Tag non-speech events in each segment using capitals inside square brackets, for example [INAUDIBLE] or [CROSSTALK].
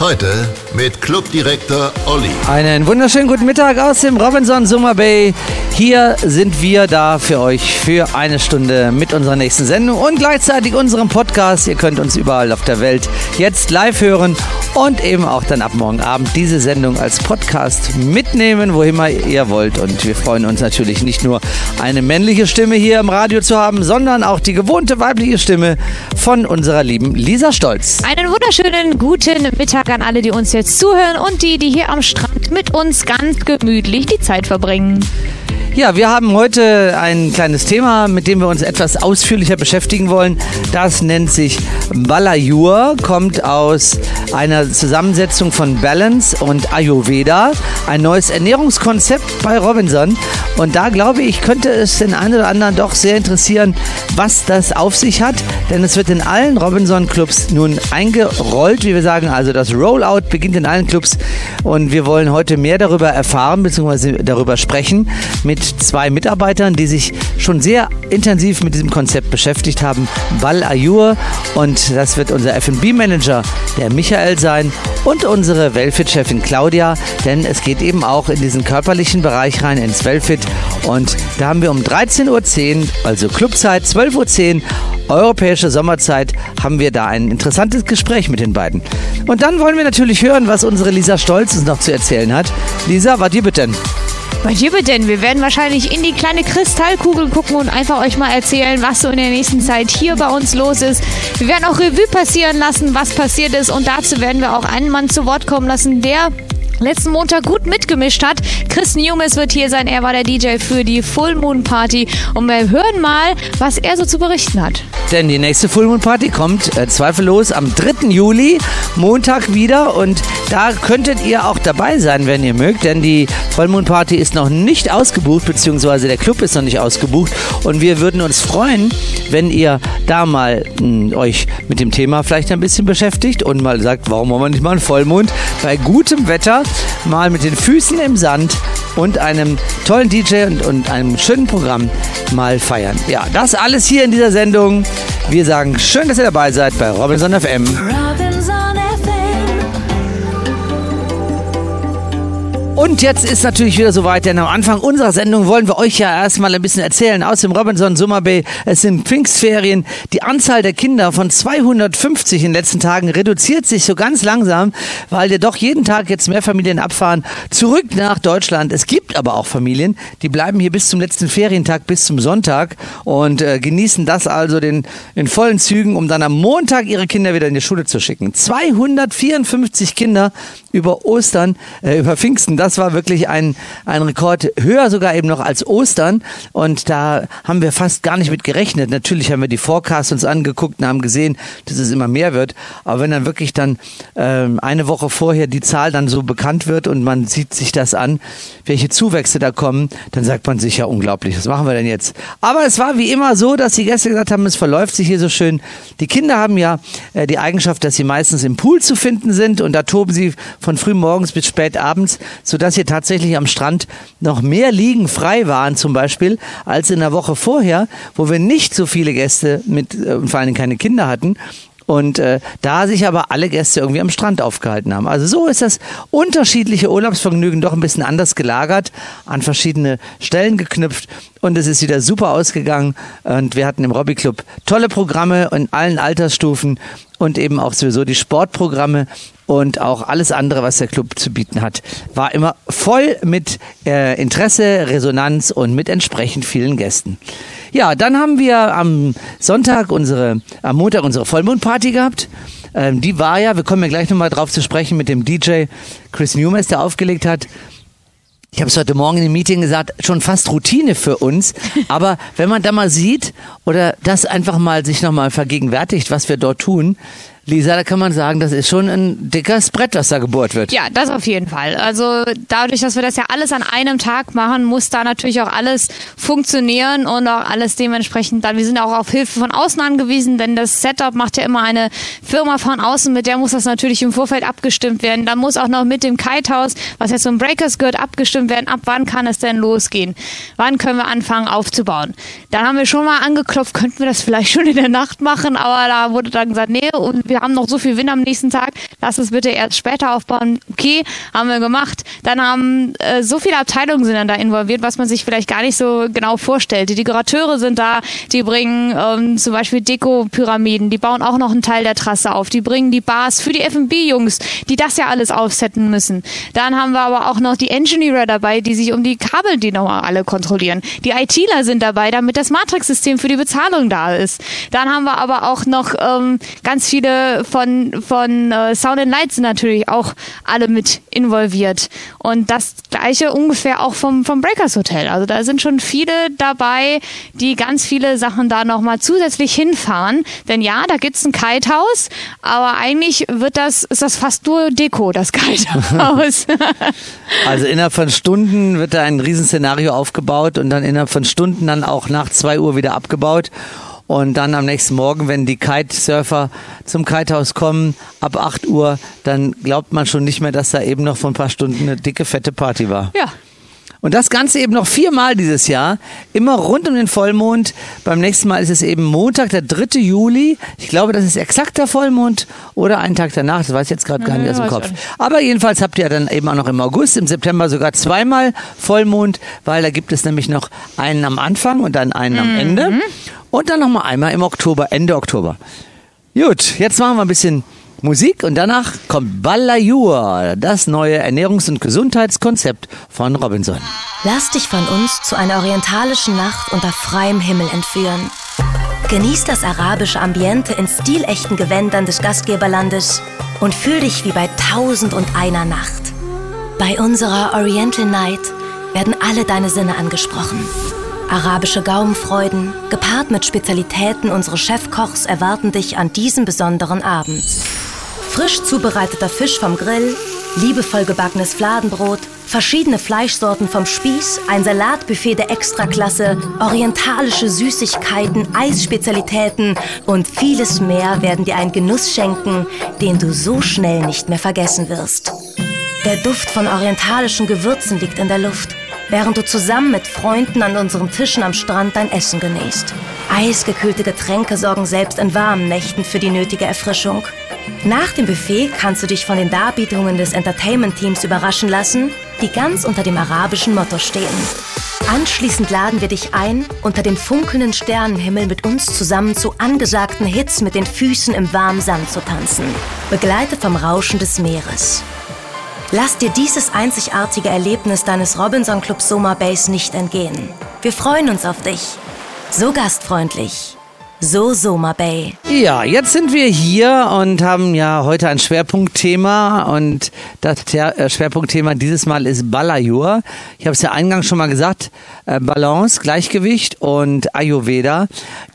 Heute mit Clubdirektor Olli. Einen wunderschönen guten Mittag aus dem Robinson Summer Bay. Hier sind wir da für euch für eine Stunde mit unserer nächsten Sendung und gleichzeitig unserem Podcast. Ihr könnt uns überall auf der Welt jetzt live hören und eben auch dann ab morgen Abend diese Sendung als Podcast mitnehmen, wohin ihr wollt. Und wir freuen uns natürlich nicht nur eine männliche Stimme hier im Radio zu haben, sondern auch die gewohnte weibliche Stimme von unserer lieben Lisa Stolz. Einen wunderschönen guten Mittag Tag an alle, die uns jetzt zuhören und die, die hier am Strand mit uns ganz gemütlich die Zeit verbringen. Ja, wir haben heute ein kleines Thema, mit dem wir uns etwas ausführlicher beschäftigen wollen. Das nennt sich Balayur, kommt aus einer Zusammensetzung von Balance und Ayurveda, ein neues Ernährungskonzept bei Robinson. Und da glaube ich, könnte es den einen oder anderen doch sehr interessieren, was das auf sich hat, denn es wird in allen Robinson-Clubs nun eingerollt, wie wir sagen. Also das Rollout beginnt in allen Clubs und wir wollen heute mehr darüber erfahren bzw. darüber sprechen mit zwei Mitarbeitern, die sich schon sehr intensiv mit diesem Konzept beschäftigt haben. Bal Ayur und das wird unser F&B-Manager, der Michael sein und unsere Wellfit-Chefin Claudia, denn es geht eben auch in diesen körperlichen Bereich rein, ins Wellfit und da haben wir um 13.10 Uhr, also Clubzeit, 12.10 Uhr, europäische Sommerzeit, haben wir da ein interessantes Gespräch mit den beiden. Und dann wollen wir natürlich hören, was unsere Lisa Stolz uns noch zu erzählen hat. Lisa, was dir bitte? Bei dir denn? Wir werden wahrscheinlich in die kleine Kristallkugel gucken und einfach euch mal erzählen, was so in der nächsten Zeit hier bei uns los ist. Wir werden auch Revue passieren lassen, was passiert ist und dazu werden wir auch einen Mann zu Wort kommen lassen, der letzten Montag gut mitgemischt hat. Chris Newmes wird hier sein. Er war der DJ für die Full Moon Party. Und wir hören mal, was er so zu berichten hat. Denn die nächste Full Moon Party kommt äh, zweifellos am 3. Juli, Montag wieder. Und da könntet ihr auch dabei sein, wenn ihr mögt. Denn die Full Moon Party ist noch nicht ausgebucht, beziehungsweise der Club ist noch nicht ausgebucht. Und wir würden uns freuen, wenn ihr da mal mh, hm, euch mit dem Thema vielleicht ein bisschen beschäftigt und mal sagt, warum wollen wir nicht mal einen Vollmond bei gutem Wetter mal mit den Füßen im Sand und einem tollen DJ und, und einem schönen Programm mal feiern. Ja, das alles hier in dieser Sendung. Wir sagen schön, dass ihr dabei seid bei Robinson FM. Und jetzt ist natürlich wieder soweit, denn am Anfang unserer Sendung wollen wir euch ja erstmal ein bisschen erzählen aus dem Robinson Summer Bay. Es sind Pfingstferien. Die Anzahl der Kinder von 250 in den letzten Tagen reduziert sich so ganz langsam, weil ja doch jeden Tag jetzt mehr Familien abfahren zurück nach Deutschland. Es gibt aber auch Familien, die bleiben hier bis zum letzten Ferientag, bis zum Sonntag und äh, genießen das also den, in vollen Zügen, um dann am Montag ihre Kinder wieder in die Schule zu schicken. 254 Kinder über Ostern, äh, über Pfingsten das war wirklich ein, ein Rekord, höher sogar eben noch als Ostern. Und da haben wir fast gar nicht mit gerechnet. Natürlich haben wir die Forecasts uns angeguckt und haben gesehen, dass es immer mehr wird. Aber wenn dann wirklich dann ähm, eine Woche vorher die Zahl dann so bekannt wird und man sieht sich das an, welche Zuwächse da kommen, dann sagt man sich ja unglaublich, was machen wir denn jetzt? Aber es war wie immer so, dass die Gäste gesagt haben, es verläuft sich hier so schön. Die Kinder haben ja äh, die Eigenschaft, dass sie meistens im Pool zu finden sind und da toben sie von früh morgens bis spät abends, so sodass hier tatsächlich am Strand noch mehr Liegen frei waren zum Beispiel als in der Woche vorher, wo wir nicht so viele Gäste mit äh, und vor allem keine Kinder hatten. Und äh, da sich aber alle Gäste irgendwie am Strand aufgehalten haben. Also so ist das unterschiedliche Urlaubsvergnügen doch ein bisschen anders gelagert, an verschiedene Stellen geknüpft und es ist wieder super ausgegangen. Und wir hatten im Robby Club tolle Programme in allen Altersstufen und eben auch sowieso die Sportprogramme und auch alles andere, was der Club zu bieten hat, war immer voll mit äh, Interesse, Resonanz und mit entsprechend vielen Gästen. Ja, dann haben wir am Sonntag unsere, am Montag unsere Vollmondparty gehabt. Ähm, die war ja, wir kommen ja gleich nochmal drauf zu sprechen mit dem DJ Chris Newmans, der aufgelegt hat. Ich habe es heute Morgen im Meeting gesagt, schon fast Routine für uns. [LAUGHS] Aber wenn man da mal sieht oder das einfach mal sich nochmal vergegenwärtigt, was wir dort tun, Lisa, da kann man sagen, das ist schon ein dickes Brett, was da gebohrt wird. Ja, das auf jeden Fall. Also dadurch, dass wir das ja alles an einem Tag machen, muss da natürlich auch alles funktionieren und auch alles dementsprechend dann. Wir sind auch auf Hilfe von außen angewiesen, denn das Setup macht ja immer eine Firma von außen, mit der muss das natürlich im Vorfeld abgestimmt werden. Dann muss auch noch mit dem Kitehouse, was jetzt zum Breakers gehört, abgestimmt werden. Ab wann kann es denn losgehen? Wann können wir anfangen aufzubauen? Dann haben wir schon mal angeklopft, könnten wir das vielleicht schon in der Nacht machen, aber da wurde dann gesagt, nee, und wir haben noch so viel Wind am nächsten Tag, lass es bitte erst später aufbauen. Okay, haben wir gemacht. Dann haben äh, so viele Abteilungen sind dann da involviert, was man sich vielleicht gar nicht so genau vorstellt. Die Dekorateure sind da, die bringen ähm, zum Beispiel Deko-Pyramiden, die bauen auch noch einen Teil der Trasse auf, die bringen die Bars für die F&B-Jungs, die das ja alles aufsetzen müssen. Dann haben wir aber auch noch die Engineer dabei, die sich um die Kabel, die nochmal alle kontrollieren. Die ITler sind dabei, damit das Matrix-System für die Bezahlung da ist. Dann haben wir aber auch noch ähm, ganz viele von, von äh, Sound and Light sind natürlich auch alle mit involviert. Und das gleiche ungefähr auch vom, vom Breakers Hotel. Also da sind schon viele dabei, die ganz viele Sachen da nochmal zusätzlich hinfahren. Denn ja, da gibt's ein Kitehaus, aber eigentlich wird das, ist das fast nur Deko, das Kitehaus. [LAUGHS] [LAUGHS] also innerhalb von Stunden wird da ein Riesenszenario aufgebaut und dann innerhalb von Stunden dann auch nach zwei Uhr wieder abgebaut. Und dann am nächsten Morgen, wenn die Kitesurfer zum Kitehaus kommen, ab 8 Uhr, dann glaubt man schon nicht mehr, dass da eben noch vor ein paar Stunden eine dicke, fette Party war. Ja. Und das Ganze eben noch viermal dieses Jahr, immer rund um den Vollmond. Beim nächsten Mal ist es eben Montag, der 3. Juli. Ich glaube, das ist exakter Vollmond oder einen Tag danach, das weiß ich jetzt gerade gar nicht aus dem Kopf. Aber jedenfalls habt ihr dann eben auch noch im August, im September sogar zweimal Vollmond, weil da gibt es nämlich noch einen am Anfang und dann einen am Ende. Und dann nochmal einmal im Oktober, Ende Oktober. Gut, jetzt machen wir ein bisschen Musik und danach kommt Balayur, das neue Ernährungs- und Gesundheitskonzept von Robinson. Lass dich von uns zu einer orientalischen Nacht unter freiem Himmel entführen. Genieß das arabische Ambiente in stilechten Gewändern des Gastgeberlandes und fühl dich wie bei Tausend und einer Nacht. Bei unserer Oriental Night werden alle deine Sinne angesprochen. Arabische Gaumenfreuden, gepaart mit Spezialitäten unseres Chefkochs, erwarten dich an diesem besonderen Abend. Frisch zubereiteter Fisch vom Grill, liebevoll gebackenes Fladenbrot, verschiedene Fleischsorten vom Spieß, ein Salatbuffet der Extraklasse, orientalische Süßigkeiten, Eisspezialitäten und vieles mehr werden dir einen Genuss schenken, den du so schnell nicht mehr vergessen wirst. Der Duft von orientalischen Gewürzen liegt in der Luft während du zusammen mit Freunden an unseren Tischen am Strand dein Essen genießt. Eisgekühlte Getränke sorgen selbst in warmen Nächten für die nötige Erfrischung. Nach dem Buffet kannst du dich von den Darbietungen des Entertainment-Teams überraschen lassen, die ganz unter dem arabischen Motto stehen. Anschließend laden wir dich ein, unter dem funkelnden Sternenhimmel mit uns zusammen zu angesagten Hits mit den Füßen im warmen Sand zu tanzen, begleitet vom Rauschen des Meeres. Lass dir dieses einzigartige Erlebnis deines Robinson Club Soma Base nicht entgehen. Wir freuen uns auf dich. So gastfreundlich. So Soma Bay. Ja, jetzt sind wir hier und haben ja heute ein Schwerpunktthema und das äh, Schwerpunktthema dieses Mal ist Balayur. Ich habe es ja eingangs schon mal gesagt, äh, Balance, Gleichgewicht und Ayurveda.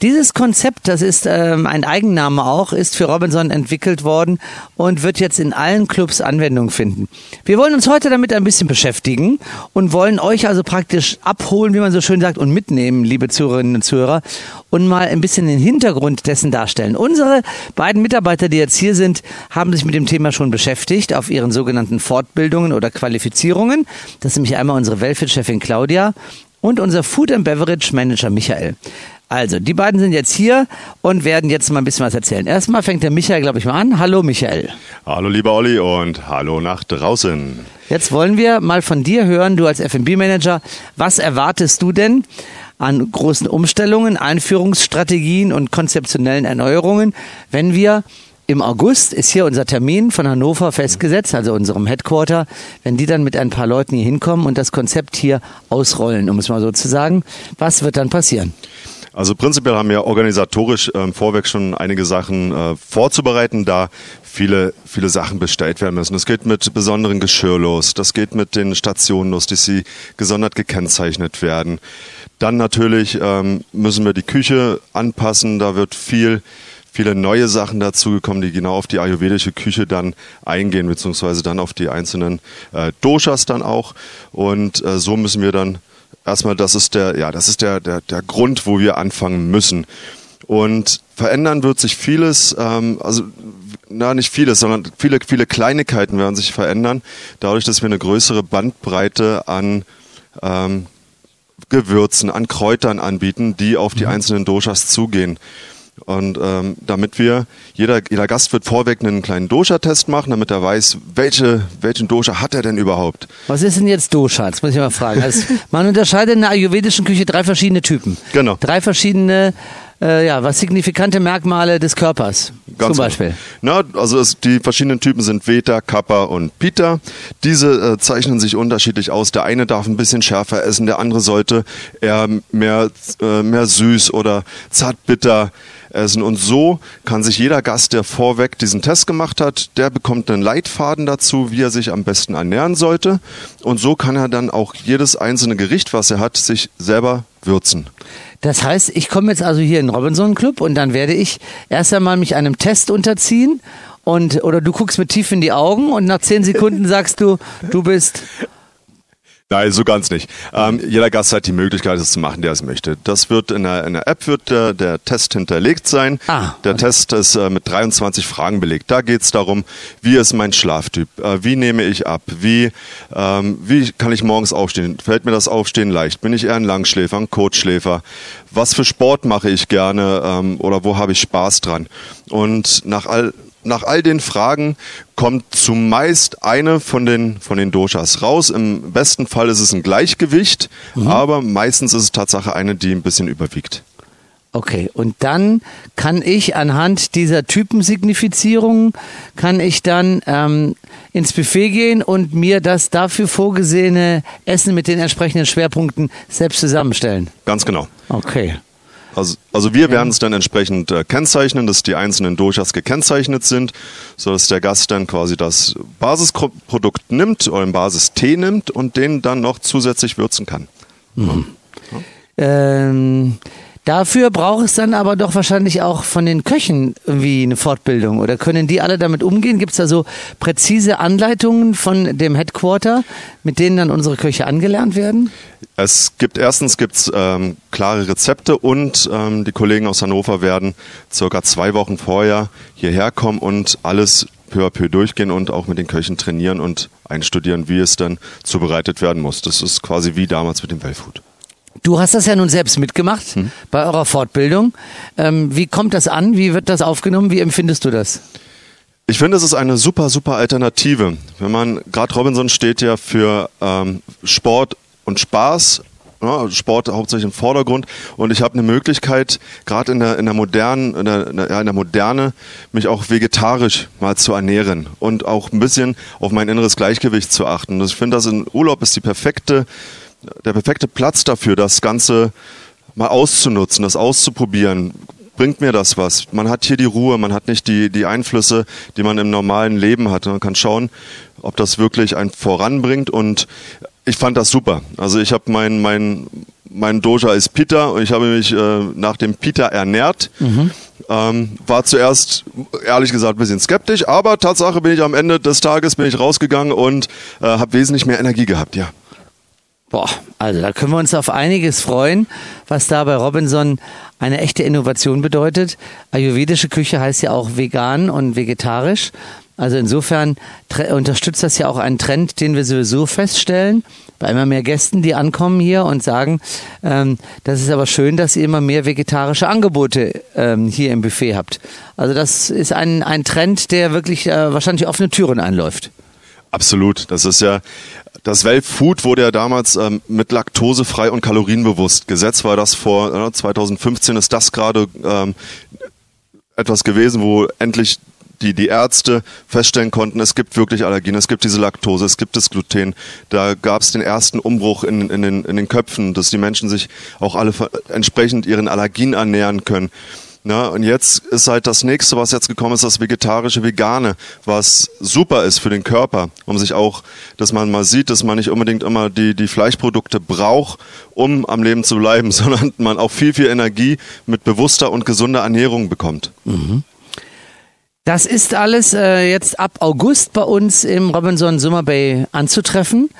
Dieses Konzept, das ist ähm, ein Eigenname auch, ist für Robinson entwickelt worden und wird jetzt in allen Clubs Anwendung finden. Wir wollen uns heute damit ein bisschen beschäftigen und wollen euch also praktisch abholen, wie man so schön sagt, und mitnehmen, liebe Zuhörerinnen und Zuhörer, und mal ein bisschen den Hintergrund dessen darstellen. Unsere beiden Mitarbeiter, die jetzt hier sind, haben sich mit dem Thema schon beschäftigt auf ihren sogenannten Fortbildungen oder Qualifizierungen. Das ist nämlich einmal unsere Welfit-Chefin Claudia und unser Food and Beverage Manager Michael. Also, die beiden sind jetzt hier und werden jetzt mal ein bisschen was erzählen. Erstmal fängt der Michael, glaube ich, mal an. Hallo, Michael. Hallo, lieber Olli und hallo nach draußen. Jetzt wollen wir mal von dir hören, du als F&B-Manager, was erwartest du denn an großen Umstellungen, Einführungsstrategien und konzeptionellen Erneuerungen, wenn wir im August ist hier unser Termin von Hannover festgesetzt, also unserem Headquarter. Wenn die dann mit ein paar Leuten hier hinkommen und das Konzept hier ausrollen, um es mal so zu sagen, was wird dann passieren? Also prinzipiell haben wir organisatorisch ähm, vorweg schon einige Sachen äh, vorzubereiten, da viele, viele Sachen bestellt werden müssen. Das geht mit besonderen Geschirr los, das geht mit den Stationen los, die sie gesondert gekennzeichnet werden. Dann natürlich ähm, müssen wir die Küche anpassen, da wird viel viele neue Sachen dazugekommen, die genau auf die ayurvedische Küche dann eingehen, beziehungsweise dann auf die einzelnen äh, Doshas dann auch. Und äh, so müssen wir dann erstmal, das ist der, ja, das ist der, der, der Grund, wo wir anfangen müssen. Und verändern wird sich vieles, ähm, also na nicht vieles, sondern viele, viele Kleinigkeiten werden sich verändern, dadurch, dass wir eine größere Bandbreite an ähm, Gewürzen, an Kräutern anbieten, die auf die mhm. einzelnen Doshas zugehen. Und ähm, damit wir, jeder, jeder Gast wird vorweg einen kleinen Dosha-Test machen, damit er weiß, welche, welchen Dosha hat er denn überhaupt. Was ist denn jetzt Dosha? Das muss ich mal fragen. Also, [LAUGHS] man unterscheidet in der ayurvedischen Küche drei verschiedene Typen. Genau. Drei verschiedene äh, ja, was signifikante Merkmale des Körpers Ganz zum Beispiel? Na, also es, die verschiedenen Typen sind Veta, Kappa und Pita. Diese äh, zeichnen sich unterschiedlich aus. Der eine darf ein bisschen schärfer essen, der andere sollte eher mehr, äh, mehr süß oder zartbitter essen. Und so kann sich jeder Gast, der vorweg diesen Test gemacht hat, der bekommt einen Leitfaden dazu, wie er sich am besten ernähren sollte. Und so kann er dann auch jedes einzelne Gericht, was er hat, sich selber würzen. Das heißt, ich komme jetzt also hier in den Robinson Club und dann werde ich erst einmal mich einem Test unterziehen und oder du guckst mir tief in die Augen und nach zehn Sekunden sagst du, du bist Nein, so ganz nicht. Ähm, jeder Gast hat die Möglichkeit, es zu machen, der es möchte. Das wird in der, in der App wird der, der Test hinterlegt sein. Ah, der Test ist äh, mit 23 Fragen belegt. Da geht es darum, wie ist mein Schlaftyp? Äh, wie nehme ich ab? Wie, ähm, wie kann ich morgens aufstehen? Fällt mir das Aufstehen leicht? Bin ich eher ein Langschläfer, ein Kurzschläfer? Was für Sport mache ich gerne ähm, oder wo habe ich Spaß dran? Und nach all nach all den Fragen kommt zumeist eine von den, von den Doshas raus. Im besten Fall ist es ein Gleichgewicht, mhm. aber meistens ist es Tatsache eine, die ein bisschen überwiegt. Okay, und dann kann ich anhand dieser Typensignifizierung, kann ich dann ähm, ins Buffet gehen und mir das dafür vorgesehene Essen mit den entsprechenden Schwerpunkten selbst zusammenstellen. Ganz genau. Okay. Also, also wir werden es dann entsprechend äh, kennzeichnen, dass die einzelnen Doshas gekennzeichnet sind, sodass der Gast dann quasi das Basisprodukt nimmt oder den Basis-Tee nimmt und den dann noch zusätzlich würzen kann. Mhm. Ja. Ähm, Dafür braucht es dann aber doch wahrscheinlich auch von den Köchen irgendwie eine Fortbildung. Oder können die alle damit umgehen? Gibt es da so präzise Anleitungen von dem Headquarter, mit denen dann unsere Köche angelernt werden? Es gibt erstens gibt's, ähm, klare Rezepte und ähm, die Kollegen aus Hannover werden circa zwei Wochen vorher hierher kommen und alles peu à peu durchgehen und auch mit den Köchen trainieren und einstudieren, wie es dann zubereitet werden muss. Das ist quasi wie damals mit dem Wellfood. Du hast das ja nun selbst mitgemacht hm. bei eurer Fortbildung. Ähm, wie kommt das an? Wie wird das aufgenommen? Wie empfindest du das? Ich finde, es ist eine super, super Alternative. Wenn man, gerade Robinson steht ja für ähm, Sport und Spaß, ja, Sport hauptsächlich im Vordergrund und ich habe eine Möglichkeit, gerade in der, in der modernen, in der, ja, in der Moderne, mich auch vegetarisch mal zu ernähren und auch ein bisschen auf mein inneres Gleichgewicht zu achten. Ich finde, das in Urlaub ist die perfekte der perfekte Platz dafür, das Ganze mal auszunutzen, das auszuprobieren. Bringt mir das was? Man hat hier die Ruhe, man hat nicht die, die Einflüsse, die man im normalen Leben hat. Man kann schauen, ob das wirklich einen voranbringt und ich fand das super. Also ich habe mein, mein, mein Doja ist Pita und ich habe mich äh, nach dem Pita ernährt. Mhm. Ähm, war zuerst, ehrlich gesagt, ein bisschen skeptisch, aber Tatsache bin ich am Ende des Tages bin ich rausgegangen und äh, habe wesentlich mehr Energie gehabt, ja. Boah, also da können wir uns auf einiges freuen, was da bei Robinson eine echte Innovation bedeutet. Ayurvedische Küche heißt ja auch vegan und vegetarisch. Also insofern unterstützt das ja auch einen Trend, den wir sowieso feststellen, bei immer mehr Gästen, die ankommen hier und sagen, ähm, das ist aber schön, dass ihr immer mehr vegetarische Angebote ähm, hier im Buffet habt. Also das ist ein, ein Trend, der wirklich äh, wahrscheinlich offene Türen einläuft. Absolut. Das ist ja, das Weltfood wurde ja damals ähm, mit laktosefrei und kalorienbewusst. Gesetz war das vor äh, 2015 ist das gerade ähm, etwas gewesen, wo endlich die, die Ärzte feststellen konnten, es gibt wirklich Allergien, es gibt diese Laktose, es gibt das Gluten. Da gab es den ersten Umbruch in, in, den, in den Köpfen, dass die Menschen sich auch alle entsprechend ihren Allergien ernähren können. Na, und jetzt ist halt das nächste, was jetzt gekommen ist, das vegetarische Vegane, was super ist für den Körper, um sich auch, dass man mal sieht, dass man nicht unbedingt immer die, die Fleischprodukte braucht, um am Leben zu bleiben, [LAUGHS] sondern man auch viel, viel Energie mit bewusster und gesunder Ernährung bekommt. Mhm. Das ist alles äh, jetzt ab August bei uns im Robinson Summer Bay anzutreffen.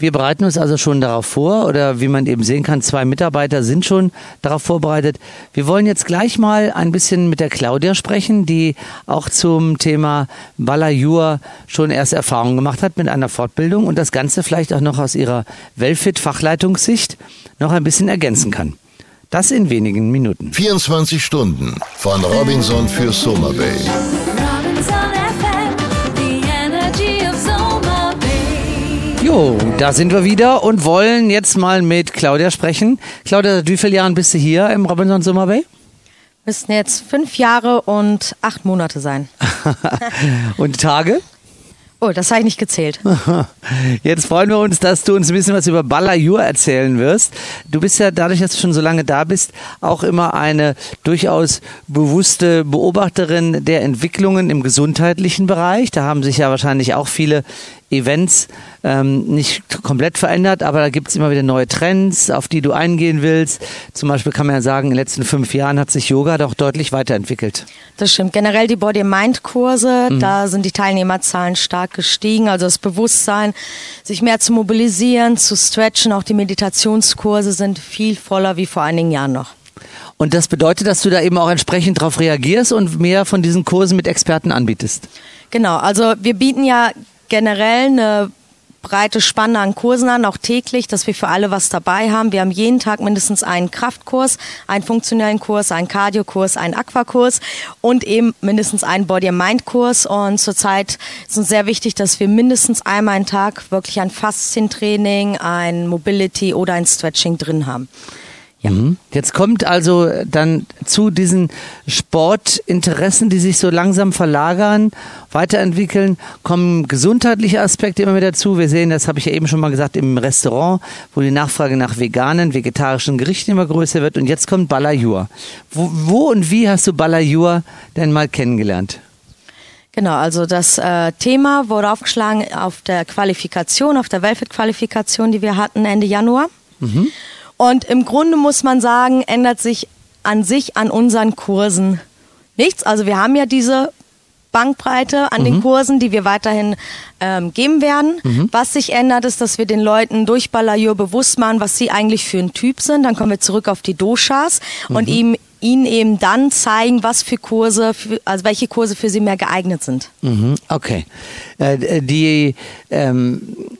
Wir bereiten uns also schon darauf vor oder wie man eben sehen kann, zwei Mitarbeiter sind schon darauf vorbereitet. Wir wollen jetzt gleich mal ein bisschen mit der Claudia sprechen, die auch zum Thema Balayur schon erste Erfahrungen gemacht hat mit einer Fortbildung und das Ganze vielleicht auch noch aus ihrer Wellfit-Fachleitungssicht noch ein bisschen ergänzen kann. Das in wenigen Minuten. 24 Stunden von Robinson für Summer Bay. Jo, da sind wir wieder und wollen jetzt mal mit Claudia sprechen. Claudia, wie vielen Jahren bist du hier im Robinson Summer Bay? Müssten jetzt fünf Jahre und acht Monate sein. [LAUGHS] und Tage? Oh, das habe ich nicht gezählt. [LAUGHS] Jetzt freuen wir uns, dass du uns ein bisschen was über Balayur erzählen wirst. Du bist ja dadurch, dass du schon so lange da bist, auch immer eine durchaus bewusste Beobachterin der Entwicklungen im gesundheitlichen Bereich. Da haben sich ja wahrscheinlich auch viele Events ähm, nicht komplett verändert, aber da gibt es immer wieder neue Trends, auf die du eingehen willst. Zum Beispiel kann man ja sagen, in den letzten fünf Jahren hat sich Yoga doch deutlich weiterentwickelt. Das stimmt. Generell die Body-Mind-Kurse, mhm. da sind die Teilnehmerzahlen stark gestiegen. Also das Bewusstsein, sich mehr zu mobilisieren, zu stretchen. Auch die Meditationskurse sind viel voller wie vor einigen Jahren noch. Und das bedeutet, dass du da eben auch entsprechend darauf reagierst und mehr von diesen Kursen mit Experten anbietest. Genau, also wir bieten ja generell eine breite Spanne an Kursen an, auch täglich, dass wir für alle was dabei haben. Wir haben jeden Tag mindestens einen Kraftkurs, einen funktionellen Kurs, einen Cardio-Kurs, einen Aquakurs und eben mindestens einen Body-Mind-Kurs. Und zurzeit ist uns sehr wichtig, dass wir mindestens einmal einen Tag wirklich ein Faszientraining, ein Mobility oder ein Stretching drin haben. Ja. Mhm. Jetzt kommt also dann zu diesen Sportinteressen, die sich so langsam verlagern, weiterentwickeln, kommen gesundheitliche Aspekte immer wieder dazu. Wir sehen, das habe ich ja eben schon mal gesagt, im Restaurant, wo die Nachfrage nach veganen, vegetarischen Gerichten immer größer wird. Und jetzt kommt Balayur. Wo, wo und wie hast du Balayur denn mal kennengelernt? Genau, also das äh, Thema wurde aufgeschlagen auf der Qualifikation, auf der Welfit-Qualifikation, die wir hatten Ende Januar. Mhm. Und im Grunde muss man sagen, ändert sich an sich an unseren Kursen nichts. Also wir haben ja diese Bankbreite an mhm. den Kursen, die wir weiterhin ähm, geben werden. Mhm. Was sich ändert, ist, dass wir den Leuten durch Balayur bewusst machen, was sie eigentlich für ein Typ sind. Dann kommen wir zurück auf die Doshas mhm. und ihm, ihnen eben dann zeigen, was für Kurse, für, also welche Kurse für sie mehr geeignet sind. Mhm. Okay. Äh, die ähm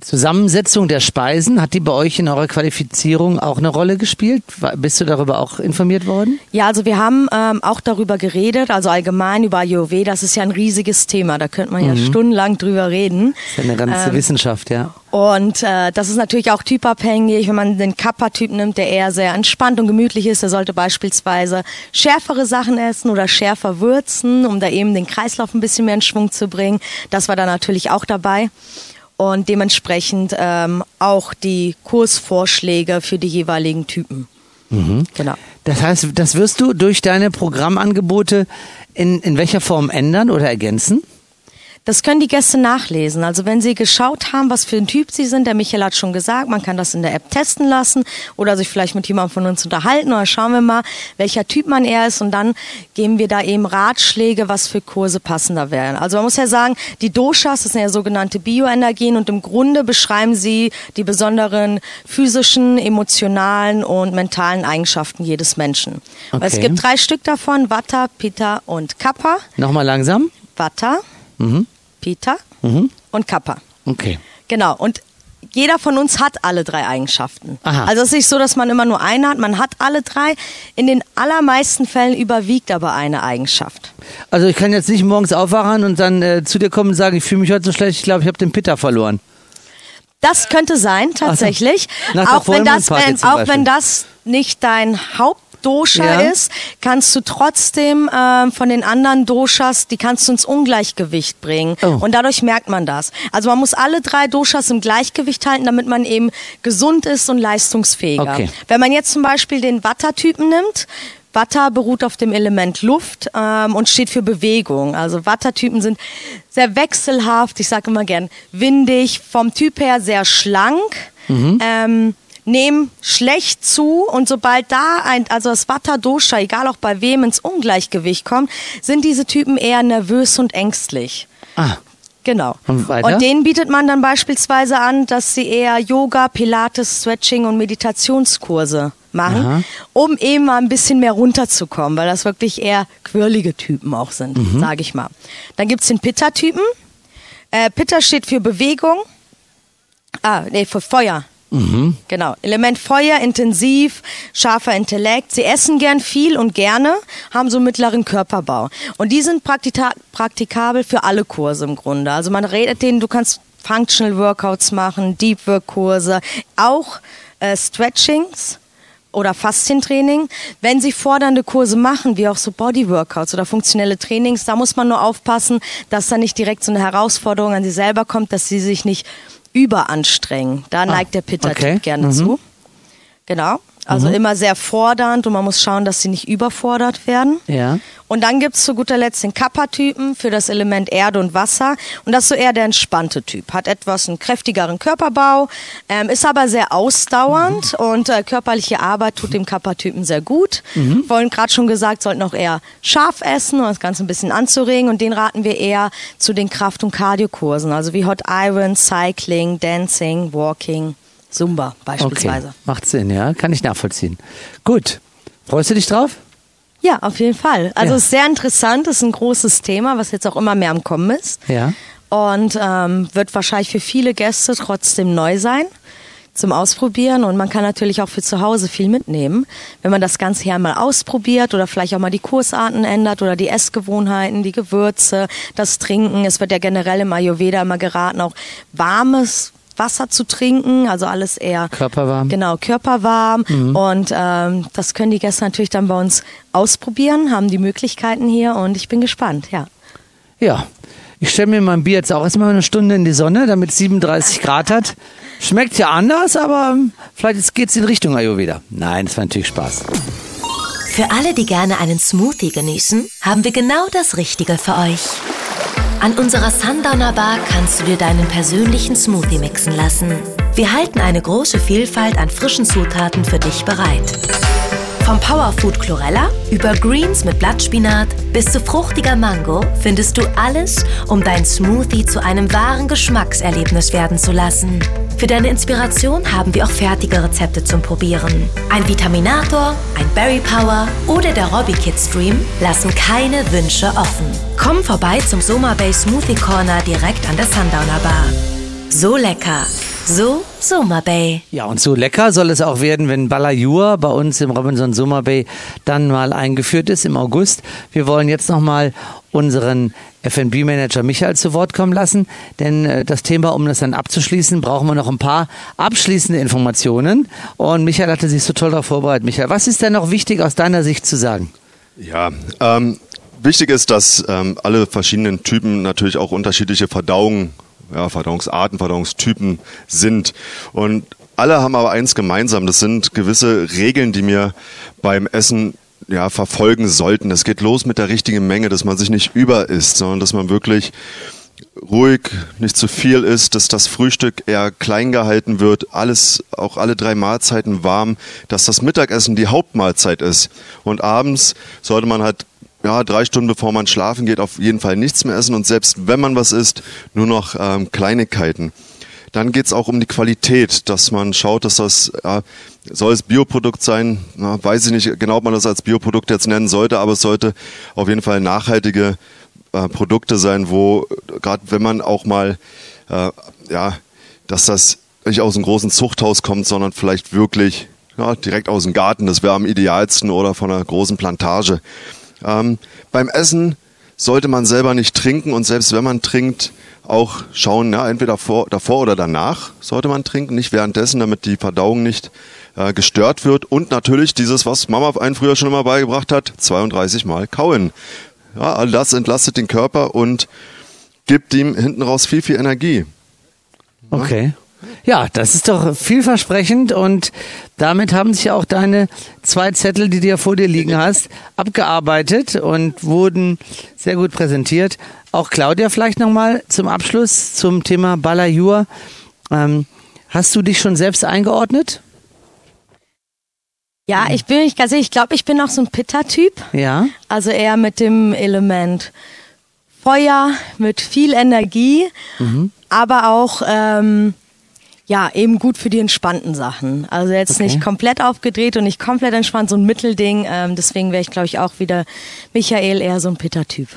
Zusammensetzung der Speisen, hat die bei euch in eurer Qualifizierung auch eine Rolle gespielt? Bist du darüber auch informiert worden? Ja, also wir haben ähm, auch darüber geredet, also allgemein über Ayurveda. Das ist ja ein riesiges Thema, da könnte man mhm. ja stundenlang drüber reden. Das ist ja eine ganze ähm, Wissenschaft, ja. Und äh, das ist natürlich auch typabhängig. Wenn man den Kappa-Typ nimmt, der eher sehr entspannt und gemütlich ist, der sollte beispielsweise schärfere Sachen essen oder schärfer würzen, um da eben den Kreislauf ein bisschen mehr in Schwung zu bringen. Das war da natürlich auch dabei und dementsprechend ähm, auch die Kursvorschläge für die jeweiligen Typen. Mhm. Genau. Das heißt, das wirst du durch deine Programmangebote in, in welcher Form ändern oder ergänzen? Das können die Gäste nachlesen. Also wenn sie geschaut haben, was für ein Typ sie sind, der Michael hat schon gesagt, man kann das in der App testen lassen oder sich vielleicht mit jemandem von uns unterhalten oder schauen wir mal, welcher Typ man eher ist und dann geben wir da eben Ratschläge, was für Kurse passender wären. Also man muss ja sagen, die Doshas, das sind ja sogenannte Bioenergien und im Grunde beschreiben sie die besonderen physischen, emotionalen und mentalen Eigenschaften jedes Menschen. Okay. Es gibt drei Stück davon, Vata, Pitta und Kappa. Nochmal langsam. Vata. Mhm. Peter mhm. und Kappa. Okay. Genau. Und jeder von uns hat alle drei Eigenschaften. Aha. Also es ist nicht so, dass man immer nur eine hat, man hat alle drei. In den allermeisten Fällen überwiegt aber eine Eigenschaft. Also ich kann jetzt nicht morgens aufwachen und dann äh, zu dir kommen und sagen, ich fühle mich heute so schlecht, ich glaube, ich habe den Pitter verloren. Das könnte sein, tatsächlich. So. Auch, wenn das, wenn, auch wenn das nicht dein Haupt Dosha ja. ist, kannst du trotzdem äh, von den anderen Doshas, die kannst du ins Ungleichgewicht bringen. Oh. Und dadurch merkt man das. Also man muss alle drei Doshas im Gleichgewicht halten, damit man eben gesund ist und leistungsfähiger. Okay. Wenn man jetzt zum Beispiel den Vata-Typen nimmt, Watter beruht auf dem Element Luft ähm, und steht für Bewegung. Also Wattertypen sind sehr wechselhaft, ich sage immer gern windig, vom Typ her sehr schlank. Ähm, nehmen schlecht zu und sobald da ein, also das Vata Dosha, egal auch bei wem ins Ungleichgewicht kommt, sind diese Typen eher nervös und ängstlich. Ah, Genau. Und? Und denen bietet man dann beispielsweise an, dass sie eher Yoga, Pilates, Stretching und Meditationskurse machen, Aha. um eben mal ein bisschen mehr runterzukommen, weil das wirklich eher quirlige Typen auch sind, Mhm. sage ich mal. Dann gibt's den Pitta-Typen. Äh, Pitta steht für Bewegung. Ah, nee, für Feuer. Mhm. Genau. Element Feuer, intensiv, scharfer Intellekt. Sie essen gern viel und gerne, haben so mittleren Körperbau. Und die sind praktika praktikabel für alle Kurse im Grunde. Also man redet denen, du kannst Functional Workouts machen, Deep Work Kurse, auch äh, Stretchings oder Faszientraining. Wenn sie fordernde Kurse machen, wie auch so Body Workouts oder funktionelle Trainings, da muss man nur aufpassen, dass da nicht direkt so eine Herausforderung an sie selber kommt, dass sie sich nicht überanstrengen. Da neigt der Pitta-Typ okay. gerne Mhm. zu. Genau. Also immer sehr fordernd und man muss schauen, dass sie nicht überfordert werden. ja. Und dann gibt's zu guter Letzt den Kappa-Typen für das Element Erde und Wasser. Und das ist so eher der entspannte Typ. Hat etwas einen kräftigeren Körperbau, ähm, ist aber sehr ausdauernd und äh, körperliche Arbeit tut dem Kappa-Typen sehr gut. Vorhin gerade schon gesagt, sollten auch eher scharf essen, um das Ganze ein bisschen anzuregen. Und den raten wir eher zu den Kraft- und Kardiokursen, also wie Hot Iron, Cycling, Dancing, Walking, Zumba beispielsweise. Okay. Macht Sinn, ja. Kann ich nachvollziehen. Gut. Freust du dich drauf? Ja, auf jeden Fall. Also Ja. es ist sehr interessant, ist ein großes Thema, was jetzt auch immer mehr am Kommen ist. Ja. Und ähm, wird wahrscheinlich für viele Gäste trotzdem neu sein zum Ausprobieren. Und man kann natürlich auch für zu Hause viel mitnehmen, wenn man das Ganze hier einmal ausprobiert oder vielleicht auch mal die Kursarten ändert oder die Essgewohnheiten, die Gewürze, das Trinken. Es wird ja generell im Ayurveda immer geraten, auch warmes Wasser zu trinken, also alles eher Körperwarm. Genau, körperwarm. Und ähm, das können die Gäste natürlich dann bei uns ausprobieren, haben die Möglichkeiten hier und ich bin gespannt, ja. Ja. Ich stelle mir mein Bier jetzt auch erstmal eine Stunde in die Sonne, damit es 37 Grad hat. Schmeckt ja anders, aber ähm, vielleicht geht es in Richtung Ayurveda. Nein, das war natürlich Spaß. Für alle, die gerne einen Smoothie genießen, haben wir genau das Richtige für euch. An unserer Sundowner Bar kannst du dir deinen persönlichen Smoothie mixen lassen. Wir halten eine große Vielfalt an frischen Zutaten für dich bereit. Vom Powerfood Chlorella über Greens mit Blattspinat bis zu fruchtiger Mango findest du alles, um dein Smoothie zu einem wahren Geschmackserlebnis werden zu lassen. Für deine Inspiration haben wir auch fertige Rezepte zum Probieren. Ein Vitaminator, ein Berry Power oder der Robbie Kid Stream lassen keine Wünsche offen. Komm vorbei zum Soma Bay Smoothie Corner direkt an der Sundowner Bar. So lecker. So Soma Bay. Ja, und so lecker soll es auch werden, wenn Balayur bei uns im Robinson Summer Bay dann mal eingeführt ist im August. Wir wollen jetzt nochmal unseren F&B-Manager Michael zu Wort kommen lassen, denn äh, das Thema, um das dann abzuschließen, brauchen wir noch ein paar abschließende Informationen. Und Michael hatte sich so toll darauf vorbereitet. Michael, was ist denn noch wichtig aus deiner Sicht zu sagen? Ja, ähm, wichtig ist, dass ähm, alle verschiedenen Typen natürlich auch unterschiedliche Verdauungen, ja, Verdauungsarten, Verdauungstypen sind. Und alle haben aber eins gemeinsam, das sind gewisse Regeln, die mir beim Essen ja, verfolgen sollten. Es geht los mit der richtigen Menge, dass man sich nicht über isst, sondern dass man wirklich ruhig, nicht zu viel ist, dass das Frühstück eher klein gehalten wird, alles, auch alle drei Mahlzeiten warm, dass das Mittagessen die Hauptmahlzeit ist. Und abends sollte man halt ja, drei Stunden bevor man schlafen geht, auf jeden Fall nichts mehr essen und selbst wenn man was isst, nur noch ähm, Kleinigkeiten. Dann geht's auch um die Qualität, dass man schaut, dass das, ja, soll es Bioprodukt sein, na, weiß ich nicht genau, ob man das als Bioprodukt jetzt nennen sollte, aber es sollte auf jeden Fall nachhaltige äh, Produkte sein, wo gerade wenn man auch mal, äh, ja, dass das nicht aus einem großen Zuchthaus kommt, sondern vielleicht wirklich ja, direkt aus dem Garten, das wäre am idealsten oder von einer großen Plantage. Ähm, beim Essen sollte man selber nicht trinken und selbst wenn man trinkt, auch schauen, ja, entweder vor, davor oder danach sollte man trinken, nicht währenddessen, damit die Verdauung nicht äh, gestört wird. Und natürlich dieses, was Mama einen früher schon immer beigebracht hat, 32 Mal kauen. Ja, all das entlastet den Körper und gibt ihm hinten raus viel, viel Energie. Okay. Ja, das ist doch vielversprechend und damit haben sich auch deine zwei Zettel, die du ja vor dir liegen hast, [LAUGHS] abgearbeitet und wurden sehr gut präsentiert. Auch Claudia vielleicht nochmal zum Abschluss zum Thema Balayur. Ähm, hast du dich schon selbst eingeordnet? Ja, ich bin nicht ganz sicher. Ich glaube, ich bin auch so ein Pitta-Typ. Ja. Also eher mit dem Element Feuer, mit viel Energie, aber auch ähm, ja eben gut für die entspannten Sachen. Also jetzt Okay. nicht komplett aufgedreht und nicht komplett entspannt, so ein Mittelding. Ähm, deswegen wäre ich, glaube ich, auch wieder Michael eher so ein Pitta-Typ.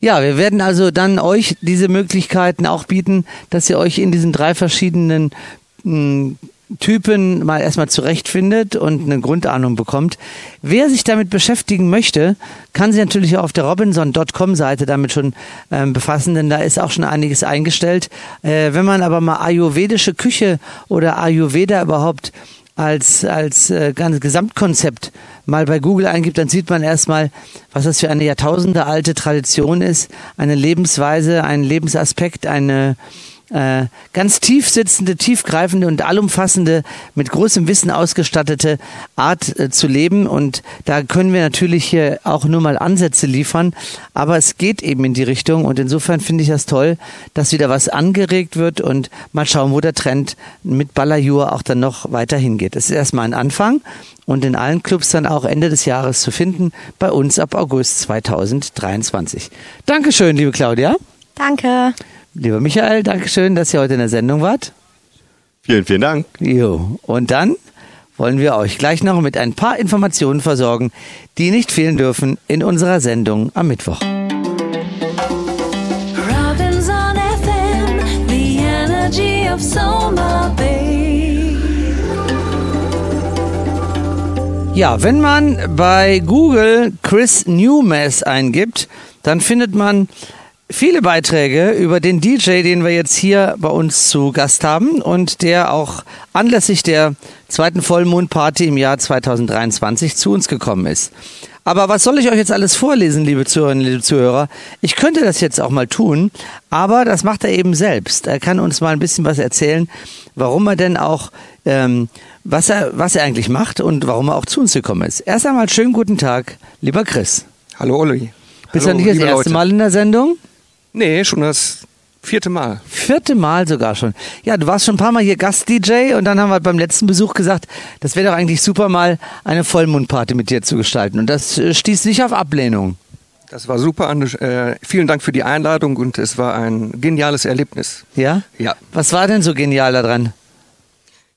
Ja, wir werden also dann euch diese Möglichkeiten auch bieten, dass ihr euch in diesen drei verschiedenen mh, Typen mal erstmal zurechtfindet und eine Grundahnung bekommt. Wer sich damit beschäftigen möchte, kann sich natürlich auch auf der Robinson.com Seite damit schon ähm, befassen, denn da ist auch schon einiges eingestellt. Äh, wenn man aber mal ayurvedische Küche oder Ayurveda überhaupt als, als äh, ganzes Gesamtkonzept mal bei Google eingibt, dann sieht man erstmal, was das für eine Jahrtausende alte Tradition ist, eine Lebensweise, ein Lebensaspekt, eine äh, ganz tief sitzende, tiefgreifende und allumfassende, mit großem Wissen ausgestattete Art äh, zu leben. Und da können wir natürlich hier auch nur mal Ansätze liefern. Aber es geht eben in die Richtung. Und insofern finde ich das toll, dass wieder was angeregt wird und mal schauen, wo der Trend mit Balayur auch dann noch weiter hingeht. Es ist erstmal ein Anfang und in allen Clubs dann auch Ende des Jahres zu finden. Bei uns ab August 2023. Dankeschön, liebe Claudia. Danke. Lieber Michael, Dankeschön, dass ihr heute in der Sendung wart. Vielen, vielen Dank. Jo. Und dann wollen wir euch gleich noch mit ein paar Informationen versorgen, die nicht fehlen dürfen in unserer Sendung am Mittwoch. Robinson FM, the energy of Soma Bay. Ja, wenn man bei Google Chris Newmass eingibt, dann findet man viele Beiträge über den DJ, den wir jetzt hier bei uns zu Gast haben und der auch anlässlich der zweiten Vollmondparty im Jahr 2023 zu uns gekommen ist. Aber was soll ich euch jetzt alles vorlesen, liebe Zuhörerinnen, liebe Zuhörer? Ich könnte das jetzt auch mal tun, aber das macht er eben selbst. Er kann uns mal ein bisschen was erzählen, warum er denn auch, ähm, was er, was er eigentlich macht und warum er auch zu uns gekommen ist. Erst einmal schönen guten Tag, lieber Chris. Hallo Olli. Bist du Hallo, nicht das erste Leute. Mal in der Sendung? Nee, schon das vierte Mal. Vierte Mal sogar schon. Ja, du warst schon ein paar Mal hier Gast-DJ und dann haben wir beim letzten Besuch gesagt, das wäre doch eigentlich super mal eine Vollmondparty mit dir zu gestalten. Und das äh, stieß nicht auf Ablehnung. Das war super. Äh, vielen Dank für die Einladung und es war ein geniales Erlebnis. Ja? Ja. Was war denn so genial daran?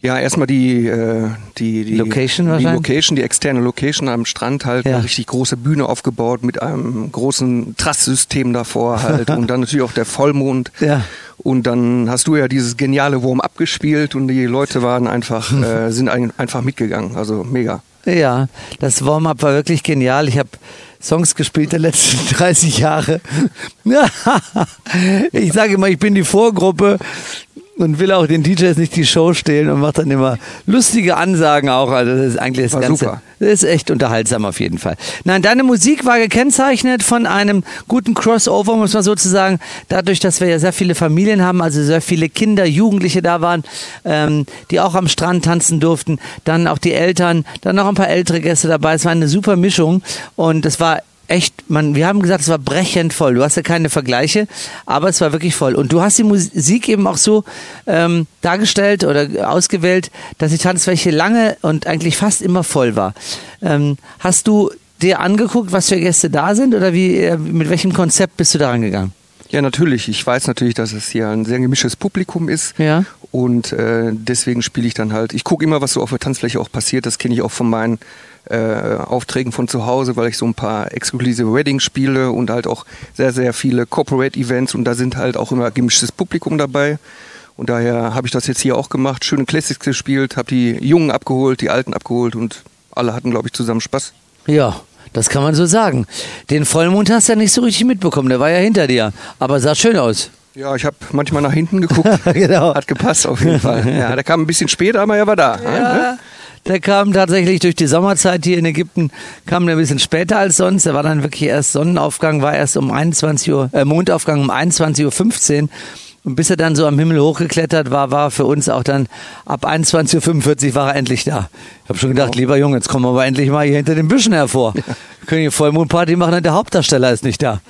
Ja, erstmal die, äh, die, die Location die? Location, die externe Location am Strand halt, Ja. eine richtig große Bühne aufgebaut mit einem großen Trasssystem davor halt [LAUGHS] und dann natürlich auch der Vollmond. Ja. Und dann hast du ja dieses geniale Wurm abgespielt und die Leute waren einfach, [LAUGHS] äh, sind ein, einfach mitgegangen. Also mega. Ja, das Warm-up war wirklich genial. Ich habe Songs gespielt der letzten [LAUGHS] 30 Jahre. ich sage immer, ich bin die Vorgruppe und will auch den DJs nicht die Show stehlen und mache dann immer lustige Ansagen auch. Also das ist eigentlich das War Ganze. super. Das ist echt unterhaltsam auf jeden Fall. Nein, deine Musik war gekennzeichnet von einem guten Crossover, muss man sozusagen. Dadurch, dass wir ja sehr viele Familien haben, also sehr viele Kinder, Jugendliche da waren, ähm, die auch am Strand tanzen durften. Dann auch die Eltern, dann noch ein paar ältere Gäste dabei. Es war eine super Mischung und es war echt, man, wir haben gesagt, es war brechend voll. Du hast ja keine Vergleiche, aber es war wirklich voll. Und du hast die Musik eben auch so ähm, dargestellt oder ausgewählt, dass die Tanzfläche lange und eigentlich fast immer voll war. Ähm, hast du dir angeguckt, was für Gäste da sind oder wie, äh, mit welchem Konzept bist du da rangegangen? Ja, natürlich. Ich weiß natürlich, dass es hier ein sehr gemischtes Publikum ist. Ja. Und äh, deswegen spiele ich dann halt. Ich gucke immer, was so auf der Tanzfläche auch passiert. Das kenne ich auch von meinen äh, Aufträgen von zu Hause, weil ich so ein paar exklusive Weddings spiele und halt auch sehr, sehr viele Corporate Events und da sind halt auch immer gemischtes Publikum dabei. Und daher habe ich das jetzt hier auch gemacht, schöne Classics gespielt, habe die Jungen abgeholt, die Alten abgeholt und alle hatten, glaube ich, zusammen Spaß. Ja, das kann man so sagen. Den Vollmond hast du ja nicht so richtig mitbekommen, der war ja hinter dir. Aber sah schön aus. Ja, ich habe manchmal nach hinten geguckt. [LAUGHS] Genau. Hat gepasst auf jeden Fall. Ja, der kam ein bisschen später, aber er war da. Ja, der kam tatsächlich durch die Sommerzeit hier in Ägypten, kam der ein bisschen später als sonst. Der war dann wirklich erst Sonnenaufgang, war erst um 21 Uhr, äh, Mondaufgang um 21.15 Uhr. Und bis er dann so am Himmel hochgeklettert war, war für uns auch dann ab 21.45 Uhr war er endlich da. Ich habe schon gedacht, lieber Junge, jetzt kommen wir aber endlich mal hier hinter den Büschen hervor. Wir können hier Vollmondparty machen und der Hauptdarsteller ist nicht da.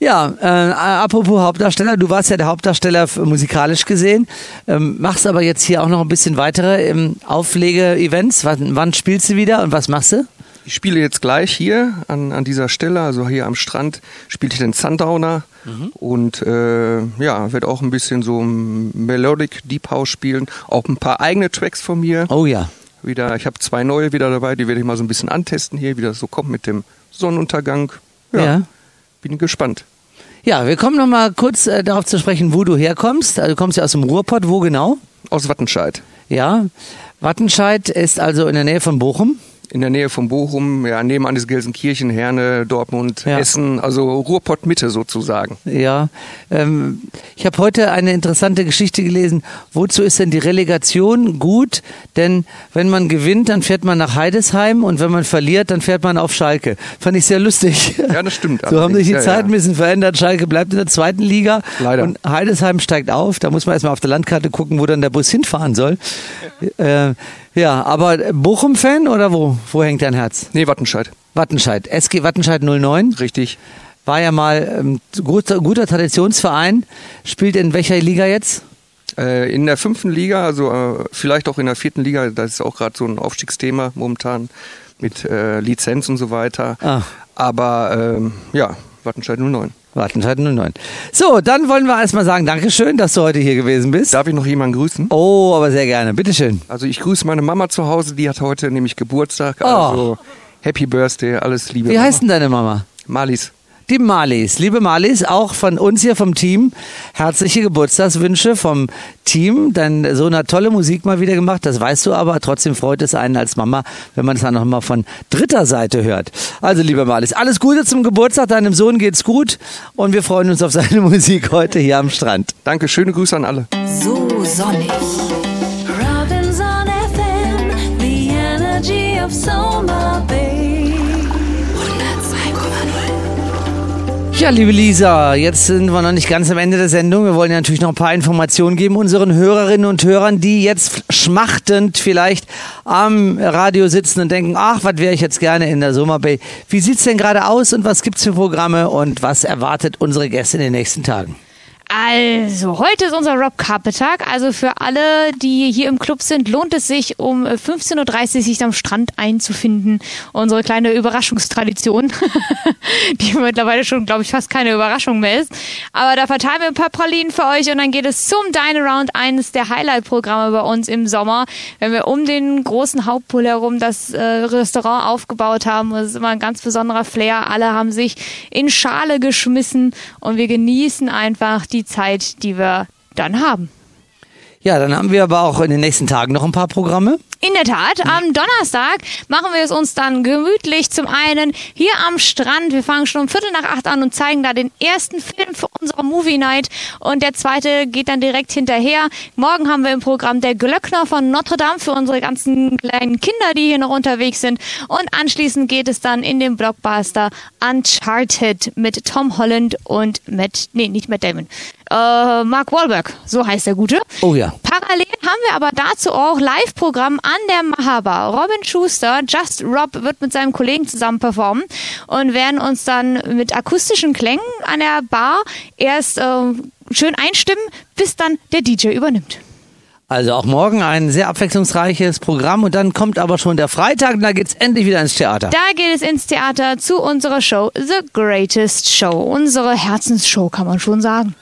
Ja, äh, apropos Hauptdarsteller, du warst ja der Hauptdarsteller musikalisch gesehen, ähm, machst aber jetzt hier auch noch ein bisschen weitere ähm, Auflege-Events. Wann, wann spielst du wieder und was machst du? Ich spiele jetzt gleich hier an, an dieser Stelle, also hier am Strand, spiele ich den Sundowner und äh, ja, werde auch ein bisschen so Melodic Deep House spielen, auch ein paar eigene Tracks von mir. Oh ja. Wieder, ich habe zwei neue wieder dabei, die werde ich mal so ein bisschen antesten hier, wie das so kommt mit dem Sonnenuntergang. Ja. bin gespannt. Ja, wir kommen noch mal kurz äh, darauf zu sprechen, wo du herkommst. Also, du kommst ja aus dem Ruhrpott, wo genau? Aus Wattenscheid. Ja, Wattenscheid ist also in der Nähe von Bochum. In der Nähe von Bochum, ja, nebenan ist Gelsenkirchen, Herne, Dortmund, Ja. Essen, also Ruhrpott Mitte sozusagen. Ja, ähm, ich habe heute eine interessante Geschichte gelesen. Wozu ist denn die Relegation gut? Denn wenn man gewinnt, dann fährt man nach Heidesheim und wenn man verliert, dann fährt man auf Schalke. Fand ich sehr lustig. Ja, das stimmt. So haben sich die. Ja, Zeiten ein bisschen verändert. Schalke bleibt in der zweiten Liga. Leider. Und Heidesheim steigt auf. Da muss man erstmal auf der Landkarte gucken, wo dann der Bus hinfahren soll. Äh, ja, aber Bochum-Fan oder wo? Wo hängt dein Herz? Nee, Wattenscheid. Wattenscheid. SG Wattenscheid 09. Richtig. War ja mal ähm, guter, guter Traditionsverein. Spielt in welcher Liga jetzt? Äh, in der fünften Liga, also äh, vielleicht auch in der vierten Liga, das ist auch gerade so ein Aufstiegsthema momentan mit äh, Lizenz und so weiter. Ah. Aber ähm, ja, Wattenscheid 09. Wattenscheid 09. So, dann wollen wir erstmal sagen, Dankeschön, dass du heute hier gewesen bist. Darf ich noch jemanden grüßen? Oh, aber sehr gerne. Bitteschön. Also ich grüße meine Mama zu Hause, die hat heute nämlich Geburtstag. Oh. Also Happy Birthday, alles Liebe. Wie Mama. heißt denn deine Mama? Malis. Die Marlies. Liebe Marlies, auch von uns hier vom Team herzliche Geburtstagswünsche vom Team. Dein Sohn hat tolle Musik mal wieder gemacht, das weißt du aber. Trotzdem freut es einen als Mama, wenn man es dann noch mal von dritter Seite hört. Also, liebe Marlies, alles Gute zum Geburtstag. Deinem Sohn geht's gut und wir freuen uns auf seine [LAUGHS] Musik heute hier am Strand. Danke, schöne Grüße an alle. So sonnig. Robinson FM, the energy of Soma Bay. Ja, liebe Lisa, jetzt sind wir noch nicht ganz am Ende der Sendung. Wir wollen ja natürlich noch ein paar Informationen geben unseren Hörerinnen und Hörern, die jetzt schmachtend vielleicht am Radio sitzen und denken, ach, was wäre ich jetzt gerne in der Summer Bay. Wie sieht's denn gerade aus und was gibt's für Programme und was erwartet unsere Gäste in den nächsten Tagen? Also, heute ist unser Rob Carpet Tag. Also für alle, die hier im Club sind, lohnt es sich, um 15.30 Uhr sich am Strand einzufinden. Unsere kleine Überraschungstradition, [LAUGHS] die mittlerweile schon, glaube ich, fast keine Überraschung mehr ist. Aber da verteilen wir ein paar Pralinen für euch und dann geht es zum Dine Around, eines der Highlight-Programme bei uns im Sommer. Wenn wir um den großen Hauptpool herum das äh, Restaurant aufgebaut haben, das ist immer ein ganz besonderer Flair. Alle haben sich in Schale geschmissen und wir genießen einfach die Zeit, die wir dann haben. Ja, dann haben wir aber auch in den nächsten Tagen noch ein paar Programme. In der Tat, am Donnerstag machen wir es uns dann gemütlich. Zum einen hier am Strand. Wir fangen schon um Viertel nach acht an und zeigen da den ersten Film für unsere Movie Night. Und der zweite geht dann direkt hinterher. Morgen haben wir im Programm der Glöckner von Notre Dame für unsere ganzen kleinen Kinder, die hier noch unterwegs sind. Und anschließend geht es dann in den Blockbuster Uncharted mit Tom Holland und Matt, nee, nicht Matt Damon, äh, Mark Wahlberg. So heißt der Gute. Oh ja. Parallel haben wir aber dazu auch Live-Programm an der Mahaba. Robin Schuster, Just Rob, wird mit seinem Kollegen zusammen performen und werden uns dann mit akustischen Klängen an der Bar erst äh, schön einstimmen, bis dann der DJ übernimmt. Also auch morgen ein sehr abwechslungsreiches Programm und dann kommt aber schon der Freitag und da geht's endlich wieder ins Theater. Da geht es ins Theater zu unserer Show The Greatest Show. Unsere Herzensshow, kann man schon sagen.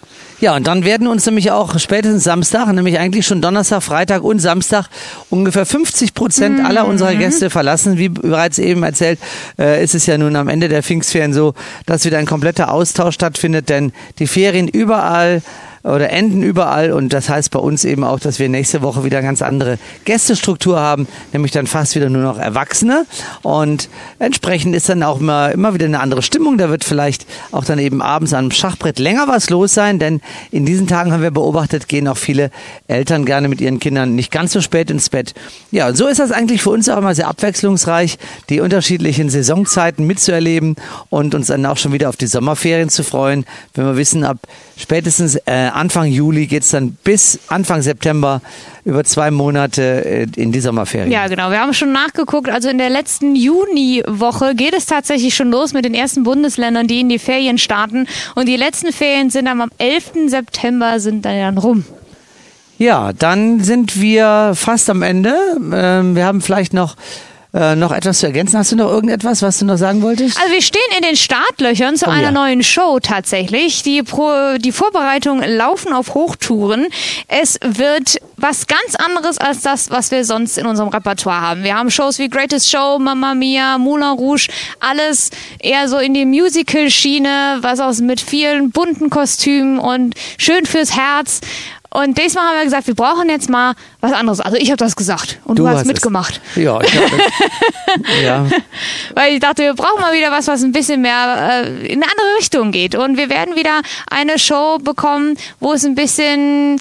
Ja, und dann werden uns nämlich auch spätestens Samstag, nämlich eigentlich schon Donnerstag, Freitag und Samstag, ungefähr 50 Prozent aller unserer Gäste verlassen. Wie bereits eben erzählt, äh, ist es ja nun am Ende der Pfingstferien so, dass wieder ein kompletter Austausch stattfindet, denn die Ferien überall oder enden überall und das heißt bei uns eben auch, dass wir nächste Woche wieder eine ganz andere Gästestruktur haben, nämlich dann fast wieder nur noch Erwachsene und entsprechend ist dann auch immer, immer wieder eine andere Stimmung. Da wird vielleicht auch dann eben abends am Schachbrett länger was los sein, denn in diesen Tagen haben wir beobachtet, gehen auch viele Eltern gerne mit ihren Kindern nicht ganz so spät ins Bett. Ja, und so ist das eigentlich für uns auch immer sehr abwechslungsreich, die unterschiedlichen Saisonzeiten mitzuerleben und uns dann auch schon wieder auf die Sommerferien zu freuen, wenn wir wissen, ab spätestens äh, Anfang Juli geht's dann bis Anfang September über zwei Monate äh, in die Sommerferien. Ja, genau. Wir haben schon nachgeguckt. Also in der letzten Juniwoche geht es tatsächlich schon los mit den ersten Bundesländern, die in die Ferien starten. Und die letzten Ferien sind dann am 11. September sind dann rum. Ja, dann sind wir fast am Ende. Ähm, wir haben vielleicht noch, äh, noch etwas zu ergänzen. Hast du noch irgendetwas, was du noch sagen wolltest? Also wir stehen in den Startlöchern zu Oh einer ja. neuen Show tatsächlich. Die, Pro, die Vorbereitungen laufen auf Hochtouren. Es wird was ganz anderes als das, was wir sonst in unserem Repertoire haben. Wir haben Shows wie Greatest Show, Mamma Mia, Moulin Rouge, alles eher so in die Musical-Schiene, was aus mit vielen bunten Kostümen und schön fürs Herz. Und diesmal haben wir gesagt, wir brauchen jetzt mal was anderes. Also ich habe das gesagt und du, hast, es. mitgemacht. Ja, ich hab, [LAUGHS] ja. Weil ich dachte, wir brauchen mal wieder was, was ein bisschen mehr äh, in eine andere Richtung geht. Und wir werden wieder eine Show bekommen, wo es ein bisschen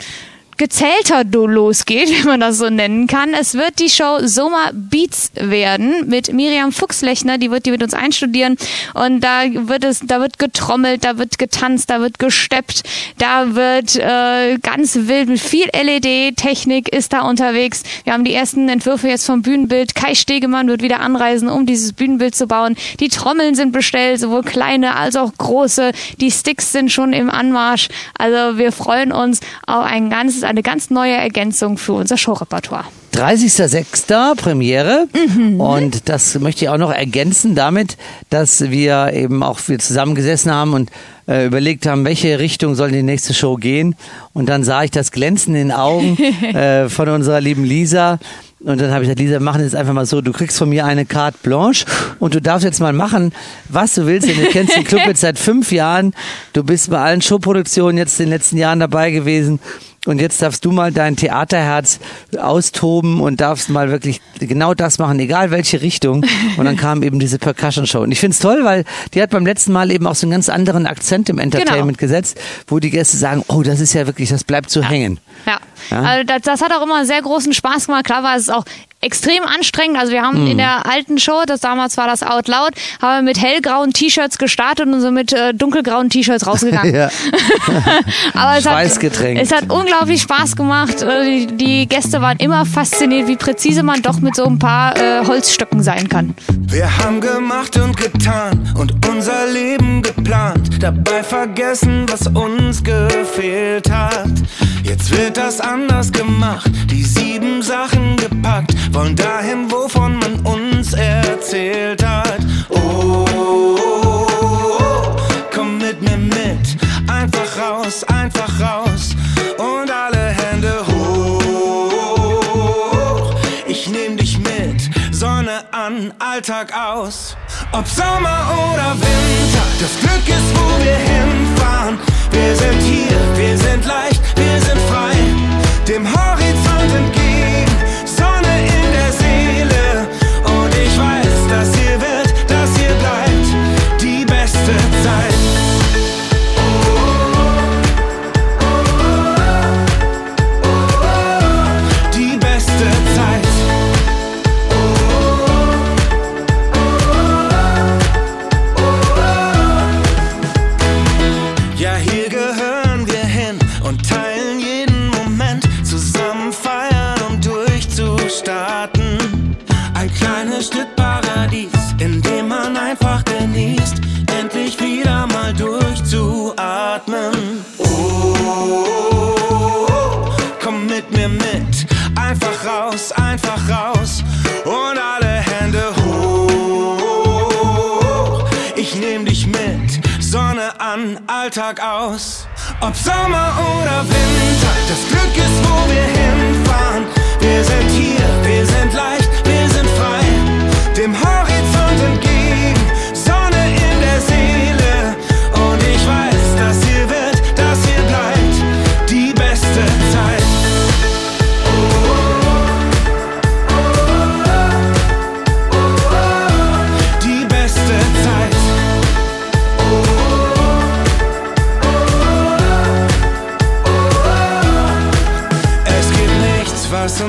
gezählter losgeht, [LAUGHS] wie man das so nennen kann. Es wird die Show Soma Beats werden mit Miriam Fuchslechner, die wird die mit uns einstudieren und da wird es, da wird getrommelt, da wird getanzt, da wird gesteppt, da wird äh, ganz wild mit viel LED-Technik ist da unterwegs. Wir haben die ersten Entwürfe jetzt vom Bühnenbild. Kai Stegemann wird wieder anreisen, um dieses Bühnenbild zu bauen. Die Trommeln sind bestellt, sowohl kleine als auch große. Die Sticks sind schon im Anmarsch. Also wir freuen uns auf ein ganzes, eine ganz neue Ergänzung für unser Showrepertoire. 30.06. Premiere. Mhm. Und das möchte ich auch noch ergänzen damit, dass wir eben auch wir zusammengesessen haben und äh, überlegt haben, welche Richtung soll die nächste Show gehen. Und dann sah ich das Glänzen in den Augen [LAUGHS] äh, von unserer lieben Lisa. Und dann habe ich gesagt, Lisa, wir machen jetzt einfach mal so, du kriegst von mir eine Carte blanche und du darfst jetzt mal machen, was du willst, denn du kennst den Club [LAUGHS] jetzt seit fünf Jahren. Du bist bei allen Showproduktionen jetzt in den letzten Jahren dabei gewesen. Und jetzt darfst du mal dein Theaterherz austoben und darfst mal wirklich genau das machen, egal welche Richtung. Und dann kam eben diese Percussion Show. Und ich find's toll, weil die hat beim letzten Mal eben auch so einen ganz anderen Akzent im Entertainment gesetzt, wo die Gäste sagen, oh, das ist ja wirklich, das bleibt so hängen. Ja, Ja? Also das, das hat auch immer sehr großen Spaß gemacht. Klar war es auch extrem anstrengend. Also wir haben Mhm. in der alten Show, das damals war das Out Loud, haben wir mit hellgrauen T-Shirts gestartet und so mit äh, dunkelgrauen T-Shirts rausgegangen. [LAUGHS] Ja. [LAUGHS] Aber es hat, es hat unglaublich Spaß gemacht. Äh, Die, die Gäste waren immer fasziniert, wie präzise man doch mit so ein paar äh, Holzstöcken sein kann. Wir haben gemacht und getan und unser Leben geplant, dabei vergessen, was uns gefehlt hat. Jetzt wird das anders gemacht, die sieben Sachen gepackt, wollen dahin, wovon man uns erzählt hat. Oh, komm mit mir mit, einfach raus, einfach raus und alle Hände hoch. Ich nehm dich mit, Sonne an, Alltag aus. Ob Sommer oder Winter, das Glück ist, wo wir hinfahren. Wir sind hier, wir sind leicht, wir sind frei. Dem Horizont entgegen,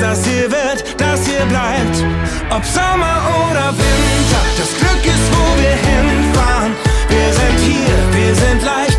dass das hier wird, das hier bleibt. Ob Sommer oder Winter, das Glück ist, wo wir hinfahren. Wir sind hier, wir sind leicht.